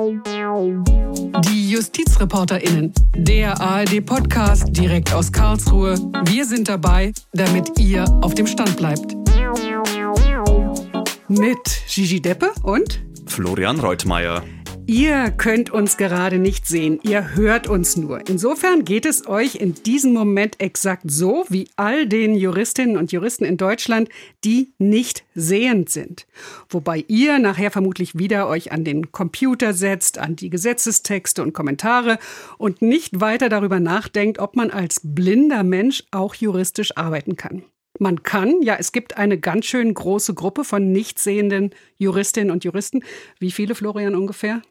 Die JustizreporterInnen, der ARD-Podcast direkt aus Karlsruhe. Wir sind dabei, damit ihr auf dem Stand bleibt. Mit Gigi Deppe und Florian Reutmeier. Ihr könnt uns gerade nicht sehen, ihr hört uns nur. Insofern geht es euch in diesem Moment exakt so wie all den Juristinnen und Juristen in Deutschland, die nicht sehend sind. Wobei ihr nachher vermutlich wieder euch an den Computer setzt, an die Gesetzestexte und Kommentare und nicht weiter darüber nachdenkt, ob man als blinder Mensch auch juristisch arbeiten kann. Man kann, ja, es gibt eine ganz schön große Gruppe von nicht sehenden Juristinnen und Juristen. Wie viele, Florian, ungefähr?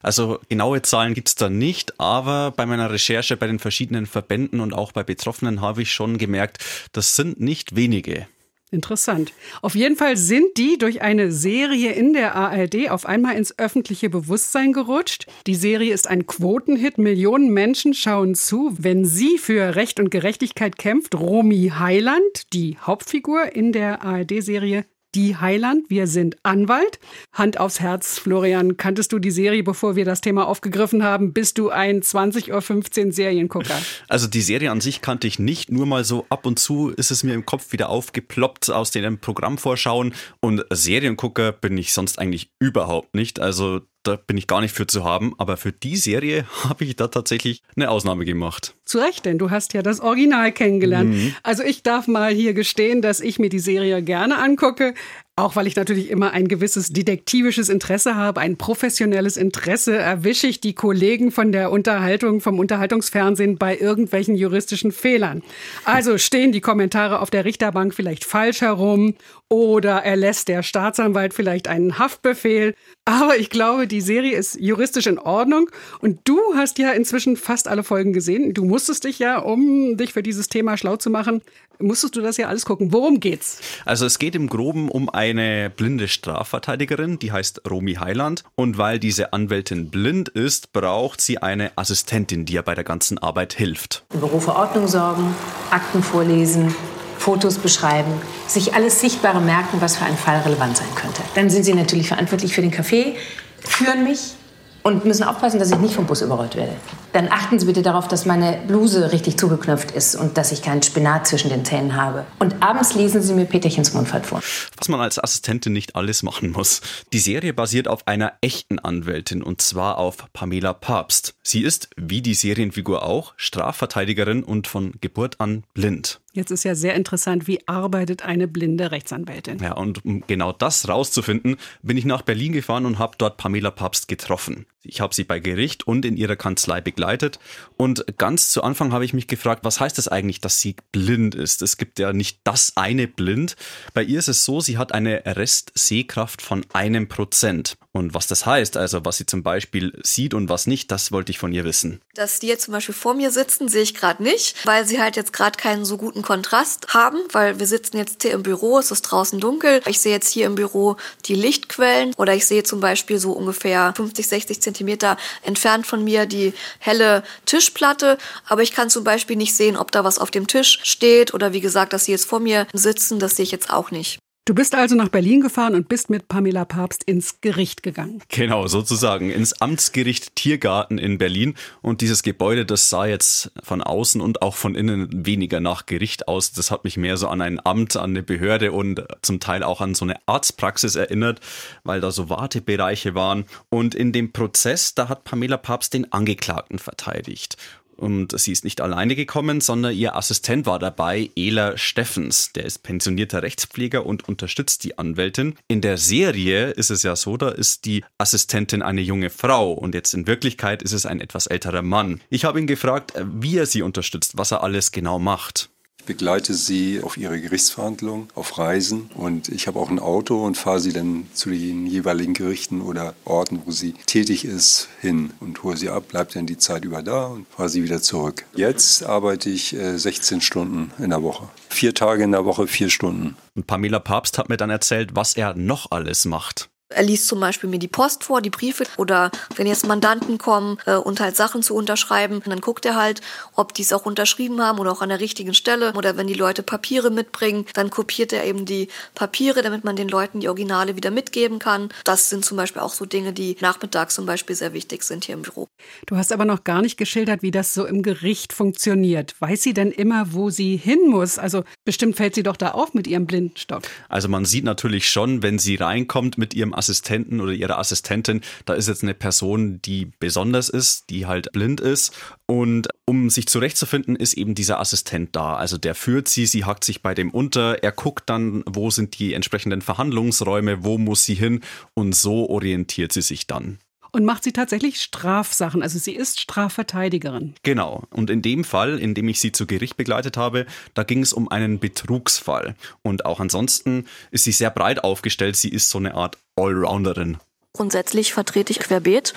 Also genaue Zahlen gibt's da nicht, aber bei meiner Recherche bei den verschiedenen Verbänden und auch bei Betroffenen habe ich schon gemerkt, das sind nicht wenige. Interessant. Auf jeden Fall sind die durch eine Serie in der ARD auf einmal ins öffentliche Bewusstsein gerutscht. Die Serie ist ein Quotenhit. Millionen Menschen schauen zu, wenn sie für Recht und Gerechtigkeit kämpft. Romy Heiland, die Hauptfigur in der ARD-Serie die Heiland. Wir sind Anwalt. Hand aufs Herz, Florian, kanntest du die Serie, bevor wir das Thema aufgegriffen haben? Bist du ein 20.15 Uhr Seriengucker? Also die Serie an sich kannte ich nicht, nur mal so ab und zu ist es mir im Kopf wieder aufgeploppt aus den Programmvorschauen und Seriengucker bin ich sonst eigentlich überhaupt nicht. Also da bin ich gar nicht für zu haben, aber für die Serie habe ich da tatsächlich eine Ausnahme gemacht. Zu Recht, denn du hast ja das Original kennengelernt. Mhm. Also ich darf mal hier gestehen, dass ich mir die Serie gerne angucke, auch weil ich natürlich immer ein gewisses detektivisches Interesse habe, ein professionelles Interesse, erwische ich die Kollegen von der Unterhaltung, vom Unterhaltungsfernsehen bei irgendwelchen juristischen Fehlern. Also stehen die Kommentare auf der Richterbank vielleicht falsch herum oder erlässt der Staatsanwalt vielleicht einen Haftbefehl. Aber ich glaube, die Serie ist juristisch in Ordnung und du hast ja inzwischen fast alle Folgen gesehen. Du musstest dich ja, um dich für dieses Thema schlau zu machen, musstest du das ja alles gucken. Worum geht's? Also es geht im Groben um eine blinde Strafverteidigerin, die heißt Romy Heiland. Und weil diese Anwältin blind ist, braucht sie eine Assistentin, die ihr bei der ganzen Arbeit hilft. Im Büro für Ordnung sorgen, Akten vorlesen, Fotos beschreiben, sich alles Sichtbare merken, was für einen Fall relevant sein könnte. Dann sind sie natürlich verantwortlich für den Kaffee, führen mich und müssen aufpassen, dass ich nicht vom Bus überrollt werde. Dann achten Sie bitte darauf, dass meine Bluse richtig zugeknöpft ist und dass ich keinen Spinat zwischen den Zähnen habe. Und abends lesen Sie mir Peterchens Mundfahrt vor. Was man als Assistentin nicht alles machen muss. Die Serie basiert auf einer echten Anwältin und zwar auf Pamela Papst. Sie ist, wie die Serienfigur auch, Strafverteidigerin und von Geburt an blind. Jetzt ist ja sehr interessant, wie arbeitet eine blinde Rechtsanwältin? Ja, und um genau das rauszufinden, bin ich nach Berlin gefahren und habe dort Pamela Papst getroffen. Ich habe sie bei Gericht und in ihrer Kanzlei begleitet. Und ganz zu Anfang habe ich mich gefragt, was heißt das eigentlich, dass sie blind ist? Es gibt ja nicht das eine blind. Bei ihr ist es so, sie hat eine Restsehkraft von einem Prozent. Und was das heißt, also was sie zum Beispiel sieht und was nicht, das wollte ich von ihr wissen. Dass die jetzt zum Beispiel vor mir sitzen, sehe ich gerade nicht, weil sie halt jetzt gerade keinen so guten Kontrast haben, weil wir sitzen jetzt hier im Büro, es ist draußen dunkel. Ich sehe jetzt hier im Büro die Lichtquellen oder ich sehe zum Beispiel so ungefähr 50, 60 Zentimeter entfernt von mir die helle Tischplatte, aber ich kann zum Beispiel nicht sehen, ob da was auf dem Tisch steht oder wie gesagt, dass sie jetzt vor mir sitzen, das sehe ich jetzt auch nicht. Du bist also nach Berlin gefahren und bist mit Pamela Papst ins Gericht gegangen. Genau, sozusagen ins Amtsgericht Tiergarten in Berlin. Und dieses Gebäude, das sah jetzt von außen und auch von innen weniger nach Gericht aus. Das hat mich mehr so an ein Amt, an eine Behörde und zum Teil auch an so eine Arztpraxis erinnert, weil da so Wartebereiche waren. Und in dem Prozess, da hat Pamela Papst den Angeklagten verteidigt. Und sie ist nicht alleine gekommen, sondern ihr Assistent war dabei, Ela Steffens. Der ist pensionierter Rechtspfleger und unterstützt die Anwältin. In der Serie ist es ja so, da ist die Assistentin eine junge Frau und jetzt in Wirklichkeit ist es ein etwas älterer Mann. Ich habe ihn gefragt, wie er sie unterstützt, was er alles genau macht begleite sie auf ihre Gerichtsverhandlungen, auf Reisen und ich habe auch ein Auto und fahre sie dann zu den jeweiligen Gerichten oder Orten, wo sie tätig ist, hin und hole sie ab, bleibt dann die Zeit über da und fahre sie wieder zurück. Jetzt arbeite ich 16 äh, Stunden in der Woche. Vier Tage in der Woche, vier Stunden. Und Pamela Papst hat mir dann erzählt, was er noch alles macht. Er liest zum Beispiel mir die Post vor, die Briefe oder wenn jetzt Mandanten kommen äh, und halt Sachen zu unterschreiben, dann guckt er halt, ob die es auch unterschrieben haben oder auch an der richtigen Stelle. Oder wenn die Leute Papiere mitbringen, dann kopiert er eben die Papiere, damit man den Leuten die Originale wieder mitgeben kann. Das sind zum Beispiel auch so Dinge, die nachmittags zum Beispiel sehr wichtig sind hier im Büro. Du hast aber noch gar nicht geschildert, wie das so im Gericht funktioniert. Weiß sie denn immer, wo sie hin muss? Also bestimmt fällt sie doch da auf mit ihrem Blindenstock. Also man sieht natürlich schon, wenn sie reinkommt mit ihrem Assistenten oder ihrer Assistentin, da ist jetzt eine Person, die besonders ist, die halt blind ist. Und um sich zurechtzufinden, ist eben dieser Assistent da. Also der führt sie, sie hackt sich bei dem unter, er guckt dann, wo sind die entsprechenden Verhandlungsräume, wo muss sie hin und so orientiert sie sich dann. Und macht sie tatsächlich Strafsachen. Also sie ist Strafverteidigerin. Genau. Und in dem Fall, in dem ich sie zu Gericht begleitet habe, da ging es um einen Betrugsfall. Und auch ansonsten ist sie sehr breit aufgestellt. Sie ist so eine Art Allrounderin. Grundsätzlich vertrete ich querbeet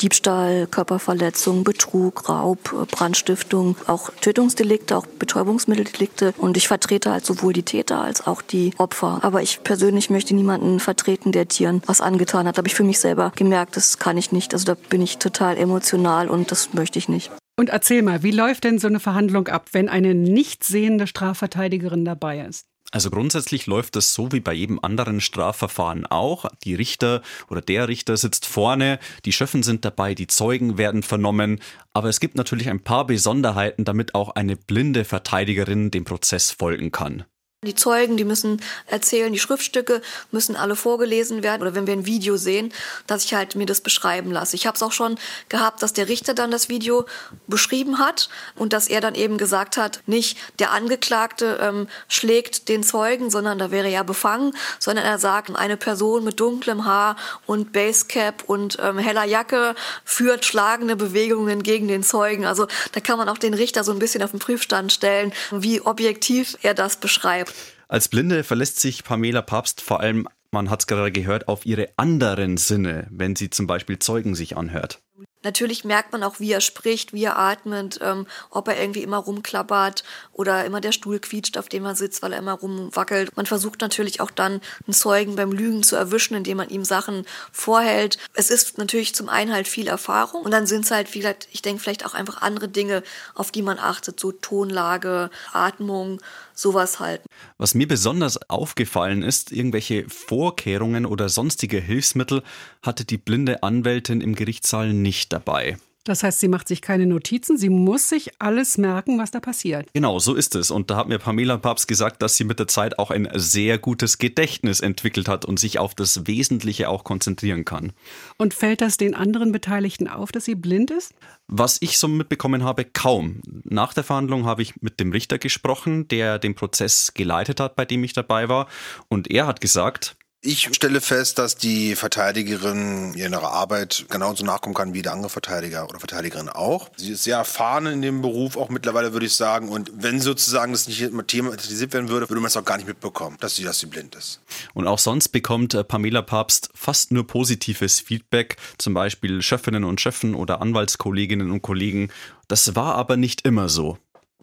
Diebstahl, Körperverletzung, Betrug, Raub, Brandstiftung, auch Tötungsdelikte, auch Betäubungsmitteldelikte. Und ich vertrete halt sowohl die Täter als auch die Opfer. Aber ich persönlich möchte niemanden vertreten, der Tieren was angetan hat. Da habe ich für mich selber gemerkt, das kann ich nicht. Also da bin ich total emotional und das möchte ich nicht. Und erzähl mal, wie läuft denn so eine Verhandlung ab, wenn eine nicht sehende Strafverteidigerin dabei ist? Also grundsätzlich läuft es so wie bei jedem anderen Strafverfahren auch. Die Richter oder der Richter sitzt vorne, die Schöffen sind dabei, die Zeugen werden vernommen. Aber es gibt natürlich ein paar Besonderheiten, damit auch eine blinde Verteidigerin dem Prozess folgen kann. Die Zeugen, die müssen erzählen, die Schriftstücke müssen alle vorgelesen werden. Oder wenn wir ein Video sehen, dass ich halt mir das beschreiben lasse. Ich habe es auch schon gehabt, dass der Richter dann das Video beschrieben hat und dass er dann eben gesagt hat, nicht der Angeklagte ähm, schlägt den Zeugen, sondern da wäre ja befangen, sondern er sagt, eine Person mit dunklem Haar und Basecap und ähm, heller Jacke führt schlagende Bewegungen gegen den Zeugen. Also da kann man auch den Richter so ein bisschen auf den Prüfstand stellen, wie objektiv er das beschreibt. Als Blinde verlässt sich Pamela Papst vor allem, man hat es gerade gehört, auf ihre anderen Sinne, wenn sie zum Beispiel Zeugen sich anhört. Natürlich merkt man auch, wie er spricht, wie er atmet, ähm, ob er irgendwie immer rumklappert oder immer der Stuhl quietscht, auf dem er sitzt, weil er immer rumwackelt. Man versucht natürlich auch dann einen Zeugen beim Lügen zu erwischen, indem man ihm Sachen vorhält. Es ist natürlich zum einen halt viel Erfahrung und dann sind es halt vielleicht, ich denke vielleicht auch einfach andere Dinge, auf die man achtet, so Tonlage, Atmung, sowas halt. Was mir besonders aufgefallen ist, irgendwelche Vorkehrungen oder sonstige Hilfsmittel hatte die blinde Anwältin im Gerichtssaal nicht dabei. Das heißt, sie macht sich keine Notizen, sie muss sich alles merken, was da passiert. Genau, so ist es. Und da hat mir Pamela Papst gesagt, dass sie mit der Zeit auch ein sehr gutes Gedächtnis entwickelt hat und sich auf das Wesentliche auch konzentrieren kann. Und fällt das den anderen Beteiligten auf, dass sie blind ist? Was ich so mitbekommen habe, kaum. Nach der Verhandlung habe ich mit dem Richter gesprochen, der den Prozess geleitet hat, bei dem ich dabei war. Und er hat gesagt, ich stelle fest, dass die Verteidigerin ihrer Arbeit genauso nachkommen kann wie der andere Verteidiger oder Verteidigerin auch. Sie ist sehr erfahren in dem Beruf, auch mittlerweile würde ich sagen. Und wenn sozusagen das nicht immer thematisiert werden würde, würde man es auch gar nicht mitbekommen, dass sie, dass sie blind ist. Und auch sonst bekommt äh, Pamela Papst fast nur positives Feedback, zum Beispiel Schöffinnen und Schöffen oder Anwaltskolleginnen und Kollegen. Das war aber nicht immer so.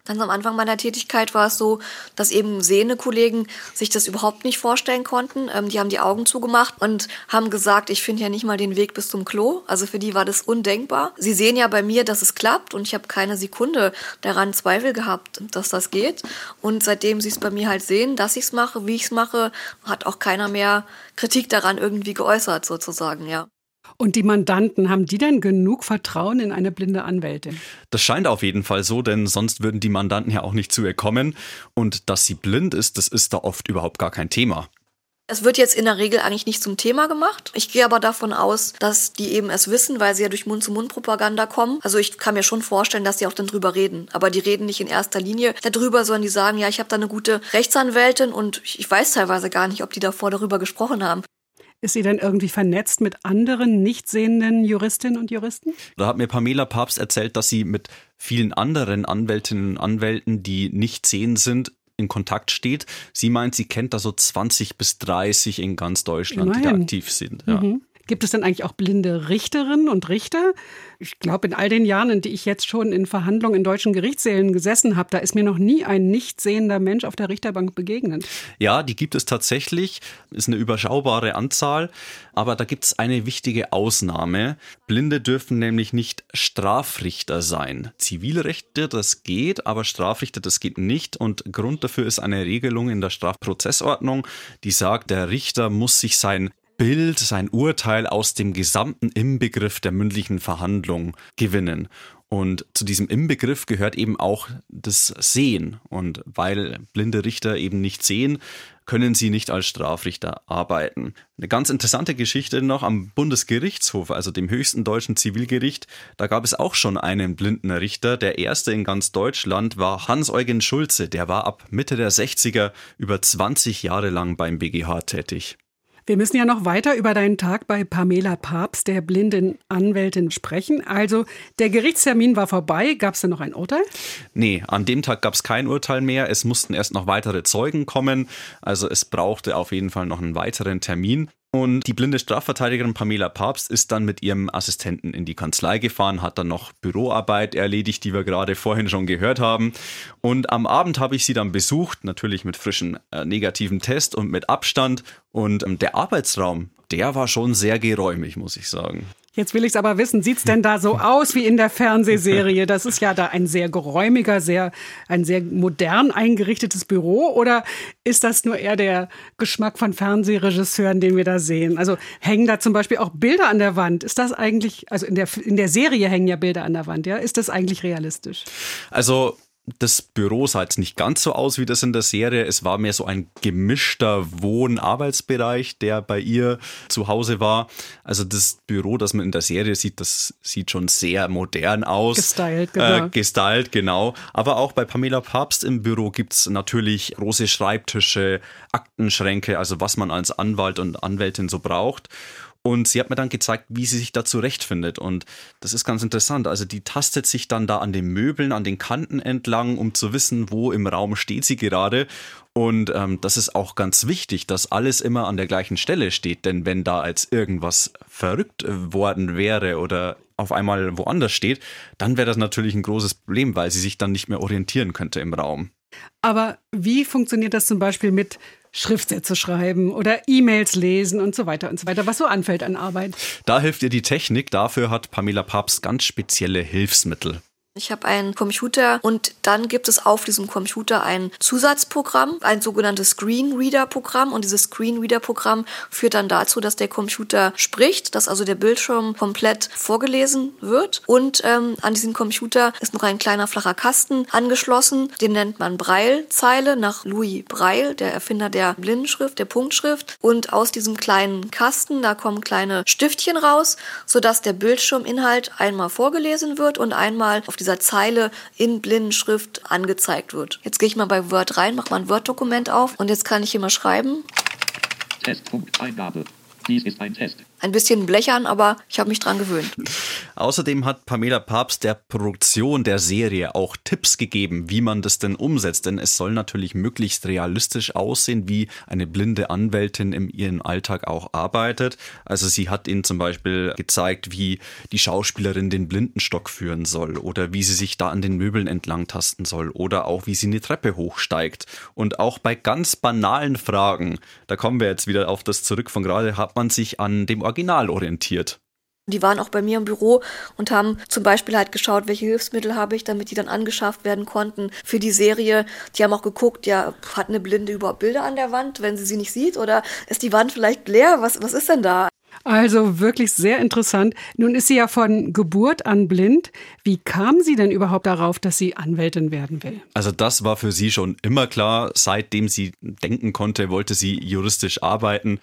Ganz am Anfang meiner Tätigkeit war es so, dass eben sehende Kollegen sich das überhaupt nicht vorstellen konnten. Ähm, die haben die Augen zugemacht und haben gesagt, ich finde ja nicht mal den Weg bis zum Klo. Also für die war das undenkbar. Sie sehen ja bei mir, dass es klappt und ich habe keine Sekunde daran Zweifel gehabt, dass das geht. Und seitdem sie es bei mir halt sehen, dass ich es mache, wie ich es mache, hat auch keiner mehr Kritik daran irgendwie geäußert sozusagen, ja. Und die Mandanten, haben die denn genug Vertrauen in eine blinde Anwältin? Das scheint auf jeden Fall so, denn sonst würden die Mandanten ja auch nicht zu ihr kommen. Und dass sie blind ist, das ist da oft überhaupt gar kein Thema. Es wird jetzt in der Regel eigentlich nicht zum Thema gemacht. Ich gehe aber davon aus, dass die eben es wissen, weil sie ja durch Mund-zu-Mund-Propaganda kommen. Also ich kann mir schon vorstellen, dass sie auch dann drüber reden. Aber die reden nicht in erster Linie darüber, sondern die sagen, ja, ich habe da eine gute Rechtsanwältin und ich weiß teilweise gar nicht, ob die davor darüber gesprochen haben. Ist sie denn irgendwie vernetzt mit anderen nicht sehenden Juristinnen und Juristen? Da hat mir Pamela Papst erzählt, dass sie mit vielen anderen Anwältinnen und Anwälten, die nicht sehend sind, in Kontakt steht. Sie meint, sie kennt da so 20 bis 30 in ganz Deutschland, Immerhin. die da aktiv sind. Ja. Mhm. Gibt es denn eigentlich auch blinde Richterinnen und Richter? Ich glaube, in all den Jahren, in die ich jetzt schon in Verhandlungen in deutschen Gerichtssälen gesessen habe, da ist mir noch nie ein nicht sehender Mensch auf der Richterbank begegnet. Ja, die gibt es tatsächlich. Ist eine überschaubare Anzahl. Aber da gibt es eine wichtige Ausnahme. Blinde dürfen nämlich nicht Strafrichter sein. Zivilrechte, das geht, aber Strafrichter, das geht nicht. Und Grund dafür ist eine Regelung in der Strafprozessordnung, die sagt, der Richter muss sich sein Bild, sein Urteil aus dem gesamten Inbegriff der mündlichen Verhandlung gewinnen. Und zu diesem Inbegriff gehört eben auch das Sehen. Und weil blinde Richter eben nicht sehen, können sie nicht als Strafrichter arbeiten. Eine ganz interessante Geschichte noch am Bundesgerichtshof, also dem höchsten deutschen Zivilgericht. Da gab es auch schon einen blinden Richter. Der erste in ganz Deutschland war Hans-Eugen Schulze. Der war ab Mitte der 60er über 20 Jahre lang beim BGH tätig. Wir müssen ja noch weiter über deinen Tag bei Pamela Papst, der blinden Anwältin, sprechen. Also der Gerichtstermin war vorbei. Gab es denn noch ein Urteil? Nee, an dem Tag gab es kein Urteil mehr. Es mussten erst noch weitere Zeugen kommen. Also es brauchte auf jeden Fall noch einen weiteren Termin. Und die blinde Strafverteidigerin Pamela Papst ist dann mit ihrem Assistenten in die Kanzlei gefahren, hat dann noch Büroarbeit erledigt, die wir gerade vorhin schon gehört haben. Und am Abend habe ich sie dann besucht, natürlich mit frischen äh, negativen Test und mit Abstand. Und ähm, der Arbeitsraum, der war schon sehr geräumig, muss ich sagen. Jetzt will ich es aber wissen, sieht es denn da so aus wie in der Fernsehserie? Das ist ja da ein sehr geräumiger, sehr, ein sehr modern eingerichtetes Büro oder ist das nur eher der Geschmack von Fernsehregisseuren, den wir da sehen? Also hängen da zum Beispiel auch Bilder an der Wand? Ist das eigentlich, also in der, in der Serie hängen ja Bilder an der Wand, ja? Ist das eigentlich realistisch? Also das Büro sah jetzt nicht ganz so aus wie das in der Serie. Es war mehr so ein gemischter Wohn-Arbeitsbereich, der bei ihr zu Hause war. Also das Büro, das man in der Serie sieht, das sieht schon sehr modern aus. Gestylt, genau. Äh, gestylt, genau. Aber auch bei Pamela Papst im Büro gibt es natürlich große Schreibtische, Aktenschränke, also was man als Anwalt und Anwältin so braucht. Und sie hat mir dann gezeigt, wie sie sich da zurechtfindet. Und das ist ganz interessant. Also die tastet sich dann da an den Möbeln, an den Kanten entlang, um zu wissen, wo im Raum steht sie gerade. Und ähm, das ist auch ganz wichtig, dass alles immer an der gleichen Stelle steht. Denn wenn da als irgendwas verrückt äh, worden wäre oder auf einmal woanders steht, dann wäre das natürlich ein großes Problem, weil sie sich dann nicht mehr orientieren könnte im Raum. Aber wie funktioniert das zum Beispiel mit Schriftsätze schreiben oder E-Mails lesen und so weiter und so weiter, was so anfällt an Arbeit. Da hilft ihr die Technik. Dafür hat Pamela Papst ganz spezielle Hilfsmittel. Ich habe einen Computer und dann gibt es auf diesem Computer ein Zusatzprogramm, ein sogenanntes Screenreader-Programm. Und dieses Screenreader-Programm führt dann dazu, dass der Computer spricht, dass also der Bildschirm komplett vorgelesen wird. Und ähm, an diesem Computer ist noch ein kleiner flacher Kasten angeschlossen. Den nennt man Braillezeile nach Louis Braille, der Erfinder der Blindenschrift, der Punktschrift. Und aus diesem kleinen Kasten, da kommen kleine Stiftchen raus, sodass der Bildschirminhalt einmal vorgelesen wird und einmal auf dieser Zeile in Blindenschrift angezeigt wird. Jetzt gehe ich mal bei Word rein, mache mal ein Word-Dokument auf und jetzt kann ich hier mal schreiben. Testpunkt Eingabe. Dies ist ein Test. Ein bisschen blechern, aber ich habe mich dran gewöhnt. Außerdem hat Pamela Papst der Produktion der Serie auch Tipps gegeben, wie man das denn umsetzt. Denn es soll natürlich möglichst realistisch aussehen, wie eine blinde Anwältin in ihrem Alltag auch arbeitet. Also sie hat ihnen zum Beispiel gezeigt, wie die Schauspielerin den Blindenstock führen soll oder wie sie sich da an den Möbeln entlang tasten soll oder auch wie sie eine Treppe hochsteigt. Und auch bei ganz banalen Fragen, da kommen wir jetzt wieder auf das zurück von gerade, hat man sich an dem Original orientiert. Die waren auch bei mir im Büro und haben zum Beispiel halt geschaut, welche Hilfsmittel habe ich, damit die dann angeschafft werden konnten für die Serie. Die haben auch geguckt, ja, hat eine Blinde überhaupt Bilder an der Wand, wenn sie sie nicht sieht? Oder ist die Wand vielleicht leer? Was, was ist denn da? Also wirklich sehr interessant. Nun ist sie ja von Geburt an blind. Wie kam sie denn überhaupt darauf, dass sie Anwältin werden will? Also das war für sie schon immer klar. Seitdem sie denken konnte, wollte sie juristisch arbeiten.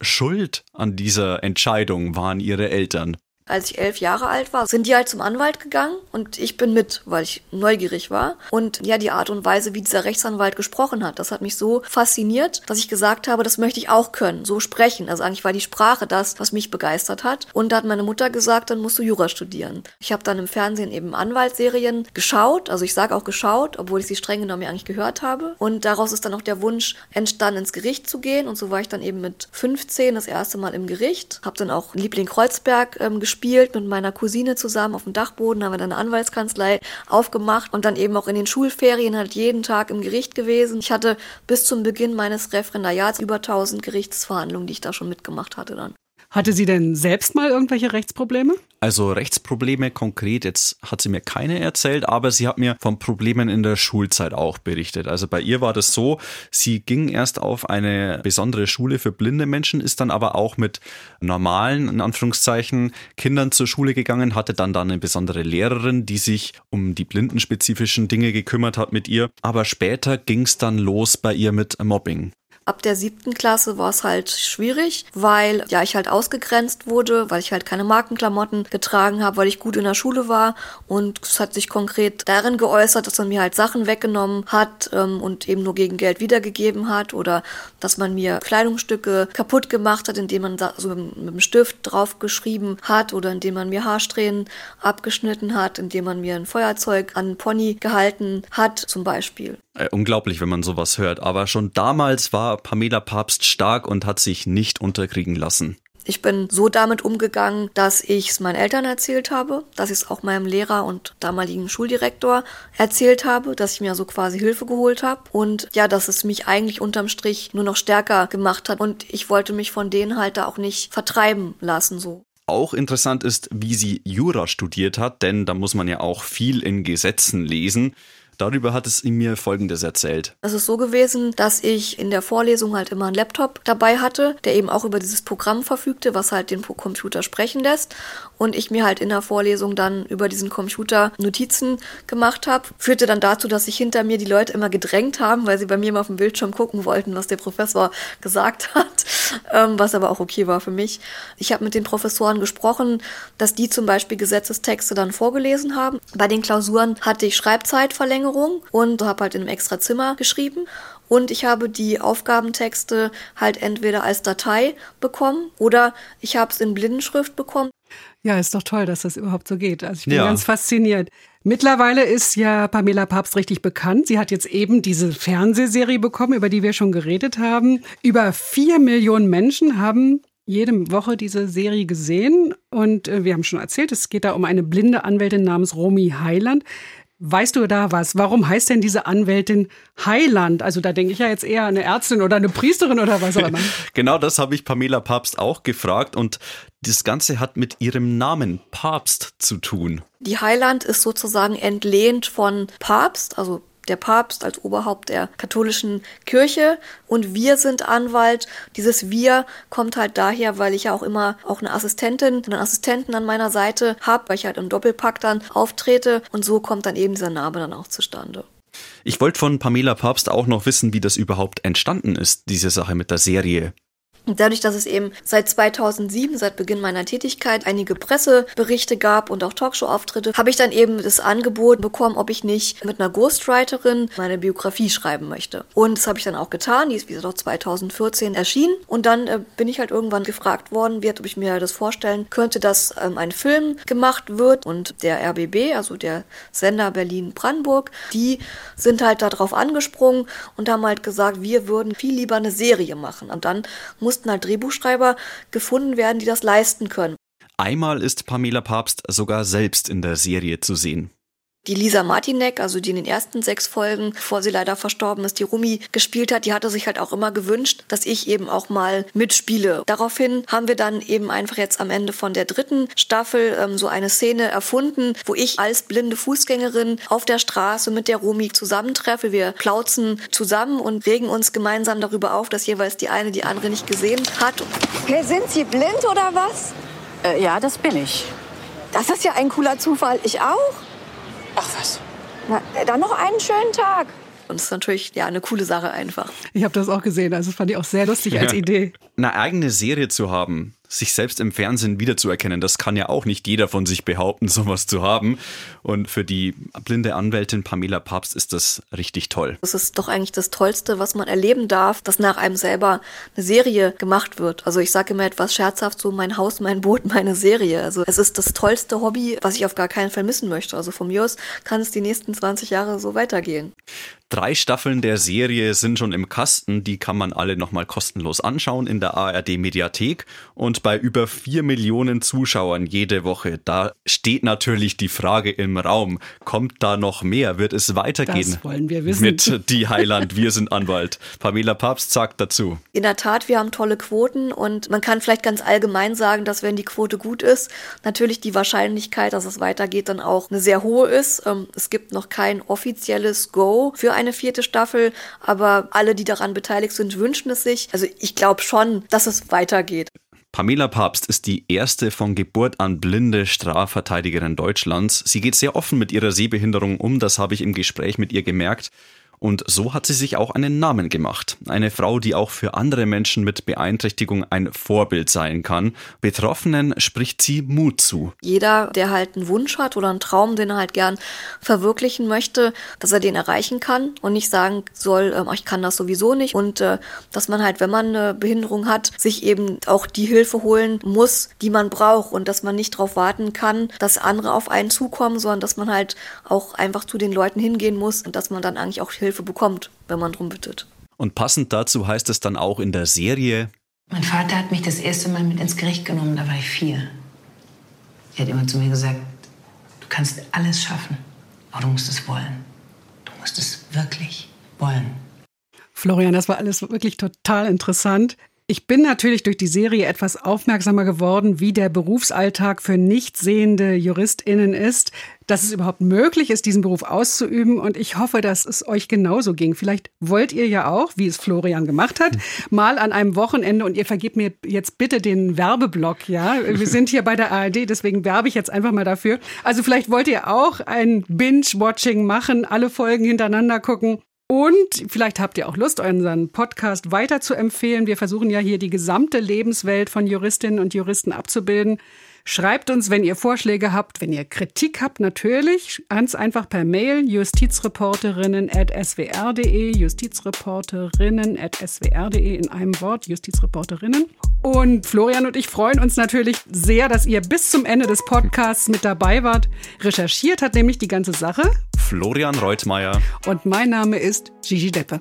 Schuld an dieser Entscheidung waren ihre Eltern. Als ich elf Jahre alt war, sind die halt zum Anwalt gegangen und ich bin mit, weil ich neugierig war. Und ja, die Art und Weise, wie dieser Rechtsanwalt gesprochen hat, das hat mich so fasziniert, dass ich gesagt habe, das möchte ich auch können, so sprechen. Also eigentlich war die Sprache das, was mich begeistert hat. Und da hat meine Mutter gesagt, dann musst du Jura studieren. Ich habe dann im Fernsehen eben Anwaltsserien geschaut, also ich sage auch geschaut, obwohl ich sie streng genommen ja eigentlich gehört habe. Und daraus ist dann auch der Wunsch entstanden, ins Gericht zu gehen. Und so war ich dann eben mit 15 das erste Mal im Gericht. Habe dann auch Liebling Kreuzberg ähm, gespielt gespielt mit meiner Cousine zusammen auf dem Dachboden, haben wir dann eine Anwaltskanzlei aufgemacht und dann eben auch in den Schulferien halt jeden Tag im Gericht gewesen. Ich hatte bis zum Beginn meines Referendariats über 1000 Gerichtsverhandlungen, die ich da schon mitgemacht hatte dann. Hatte sie denn selbst mal irgendwelche Rechtsprobleme? Also Rechtsprobleme konkret, jetzt hat sie mir keine erzählt, aber sie hat mir von Problemen in der Schulzeit auch berichtet. Also bei ihr war das so, sie ging erst auf eine besondere Schule für blinde Menschen, ist dann aber auch mit normalen, in Anführungszeichen, Kindern zur Schule gegangen, hatte dann da eine besondere Lehrerin, die sich um die blindenspezifischen Dinge gekümmert hat mit ihr. Aber später ging es dann los bei ihr mit Mobbing. Ab der siebten Klasse war es halt schwierig, weil ja ich halt ausgegrenzt wurde, weil ich halt keine Markenklamotten getragen habe, weil ich gut in der Schule war und es hat sich konkret darin geäußert, dass man mir halt Sachen weggenommen hat ähm, und eben nur gegen Geld wiedergegeben hat oder dass man mir Kleidungsstücke kaputt gemacht hat, indem man so mit, mit dem Stift drauf geschrieben hat oder indem man mir Haarsträhnen abgeschnitten hat, indem man mir ein Feuerzeug an den Pony gehalten hat zum Beispiel. Äh, unglaublich, wenn man sowas hört. Aber schon damals war Pamela Papst stark und hat sich nicht unterkriegen lassen. Ich bin so damit umgegangen, dass ich es meinen Eltern erzählt habe, dass ich es auch meinem Lehrer und damaligen Schuldirektor erzählt habe, dass ich mir so quasi Hilfe geholt habe und ja, dass es mich eigentlich unterm Strich nur noch stärker gemacht hat und ich wollte mich von denen halt da auch nicht vertreiben lassen so. Auch interessant ist, wie sie Jura studiert hat, denn da muss man ja auch viel in Gesetzen lesen. Darüber hat es ihm mir Folgendes erzählt. Es ist so gewesen, dass ich in der Vorlesung halt immer einen Laptop dabei hatte, der eben auch über dieses Programm verfügte, was halt den Computer sprechen lässt. Und ich mir halt in der Vorlesung dann über diesen Computer Notizen gemacht habe. Führte dann dazu, dass sich hinter mir die Leute immer gedrängt haben, weil sie bei mir immer auf dem Bildschirm gucken wollten, was der Professor gesagt hat. Ähm, was aber auch okay war für mich. Ich habe mit den Professoren gesprochen, dass die zum Beispiel Gesetzestexte dann vorgelesen haben. Bei den Klausuren hatte ich Schreibzeitverlängerung Verlängerung und habe halt in einem extra Zimmer geschrieben. Und ich habe die Aufgabentexte halt entweder als Datei bekommen oder ich habe es in Blindenschrift bekommen. Ja, ist doch toll, dass das überhaupt so geht. Also ich bin ja. ganz fasziniert. Mittlerweile ist ja Pamela Papst richtig bekannt. Sie hat jetzt eben diese Fernsehserie bekommen, über die wir schon geredet haben. Über vier Millionen Menschen haben jede Woche diese Serie gesehen und wir haben schon erzählt, es geht da um eine blinde Anwältin namens Romy Heiland. Weißt du da was? Warum heißt denn diese Anwältin Heiland? Also da denke ich ja jetzt eher an eine Ärztin oder eine Priesterin oder was auch immer. genau das habe ich Pamela Papst auch gefragt und das Ganze hat mit ihrem Namen Papst zu tun. Die Heiland ist sozusagen entlehnt von Papst, also der Papst als Oberhaupt der katholischen Kirche und wir sind Anwalt. Dieses wir kommt halt daher, weil ich ja auch immer auch eine Assistentin, einen Assistenten an meiner Seite habe, weil ich halt im Doppelpack dann auftrete und so kommt dann eben dieser Name dann auch zustande. Ich wollte von Pamela Papst auch noch wissen, wie das überhaupt entstanden ist, diese Sache mit der Serie. Dadurch, dass es eben seit 2007, seit Beginn meiner Tätigkeit, einige Presseberichte gab und auch Talkshow-Auftritte, habe ich dann eben das Angebot bekommen, ob ich nicht mit einer Ghostwriterin meine Biografie schreiben möchte. Und das habe ich dann auch getan. Die ist, wie gesagt, 2014 erschienen. Und dann äh, bin ich halt irgendwann gefragt worden, wird, ob ich mir das vorstellen könnte, dass ähm, ein Film gemacht wird. Und der RBB, also der Sender Berlin-Brandenburg, die sind halt darauf angesprungen und haben halt gesagt, wir würden viel lieber eine Serie machen. Und dann muss mussten halt Drehbuchschreiber gefunden werden, die das leisten können. Einmal ist Pamela Papst sogar selbst in der Serie zu sehen. Die Lisa Martinek, also die in den ersten sechs Folgen, bevor sie leider verstorben ist, die Rumi gespielt hat, die hatte sich halt auch immer gewünscht, dass ich eben auch mal mitspiele. Daraufhin haben wir dann eben einfach jetzt am Ende von der dritten Staffel ähm, so eine Szene erfunden, wo ich als blinde Fußgängerin auf der Straße mit der Rumi zusammentreffe. Wir plauzen zusammen und regen uns gemeinsam darüber auf, dass jeweils die eine die andere nicht gesehen hat. Okay, sind Sie blind oder was? Äh, ja, das bin ich. Das ist ja ein cooler Zufall. Ich auch. Ach was. Na, dann noch einen schönen Tag. Und es ist natürlich ja eine coole Sache einfach. Ich habe das auch gesehen, also das fand ich auch sehr lustig als Idee. Eine eigene Serie zu haben, sich selbst im Fernsehen wiederzuerkennen. Das kann ja auch nicht jeder von sich behaupten, sowas zu haben. Und für die blinde Anwältin Pamela Papst ist das richtig toll. Das ist doch eigentlich das Tollste, was man erleben darf, dass nach einem selber eine Serie gemacht wird. Also ich sage immer etwas scherzhaft so, mein Haus, mein Boot, meine Serie. Also es ist das tollste Hobby, was ich auf gar keinen Fall missen möchte. Also von mir aus kann es die nächsten 20 Jahre so weitergehen. Drei Staffeln der Serie sind schon im Kasten. Die kann man alle nochmal kostenlos anschauen in der ARD Mediathek. Und bei über vier Millionen Zuschauern jede Woche, da steht natürlich die Frage im Raum, kommt da noch mehr? Wird es weitergehen? Das wollen wir wissen. Mit Die Heiland, wir sind Anwalt. Pamela Papst sagt dazu. In der Tat, wir haben tolle Quoten und man kann vielleicht ganz allgemein sagen, dass wenn die Quote gut ist, natürlich die Wahrscheinlichkeit, dass es weitergeht, dann auch eine sehr hohe ist. Ähm, es gibt noch kein offizielles Go für eine vierte Staffel, aber alle, die daran beteiligt sind, wünschen es sich. Also ich glaube schon, dass es weitergeht. Pamela Papst ist die erste von Geburt an blinde Strafverteidigerin Deutschlands. Sie geht sehr offen mit ihrer Sehbehinderung um, das habe ich im Gespräch mit ihr gemerkt. Und so hat sie sich auch einen Namen gemacht. Eine Frau, die auch für andere Menschen mit Beeinträchtigung ein Vorbild sein kann. Betroffenen spricht sie Mut zu. Jeder, der halt einen Wunsch hat oder einen Traum, den er halt gern verwirklichen möchte, dass er den erreichen kann und nicht sagen soll, äh, ich kann das sowieso nicht. Und äh, dass man halt, wenn man eine Behinderung hat, sich eben auch die Hilfe holen muss, die man braucht und dass man nicht darauf warten kann, dass andere auf einen zukommen, sondern dass man halt auch einfach zu den Leuten hingehen muss und dass man dann eigentlich auch Hilfe Hilfe bekommt, wenn man darum bittet. Und passend dazu heißt es dann auch in der Serie. Mein Vater hat mich das erste Mal mit ins Gericht genommen, da war ich vier. Er hat immer zu mir gesagt, du kannst alles schaffen, aber du musst es wollen. Du musst es wirklich wollen. Florian, das war alles wirklich total interessant. Ich bin natürlich durch die Serie etwas aufmerksamer geworden, wie der Berufsalltag für nicht sehende JuristInnen ist, dass es überhaupt möglich ist, diesen Beruf auszuüben. Und ich hoffe, dass es euch genauso ging. Vielleicht wollt ihr ja auch, wie es Florian gemacht hat, mal an einem Wochenende und ihr vergebt mir jetzt bitte den Werbeblock, ja. Wir sind hier bei der ARD, deswegen werbe ich jetzt einfach mal dafür. Also vielleicht wollt ihr auch ein Binge-Watching machen, alle Folgen hintereinander gucken. Und vielleicht habt ihr auch Lust, unseren Podcast weiter zu empfehlen. Wir versuchen ja hier die gesamte Lebenswelt von Juristinnen und Juristen abzubilden. Schreibt uns, wenn ihr Vorschläge habt, wenn ihr Kritik habt, natürlich ganz einfach per Mail justizreporterinnen.swr.de, justizreporterinnen.swr.de in einem Wort, Justizreporterinnen. Und Florian und ich freuen uns natürlich sehr, dass ihr bis zum Ende des Podcasts mit dabei wart. Recherchiert hat nämlich die ganze Sache Florian Reutmeier. Und mein Name ist Gigi Deppe.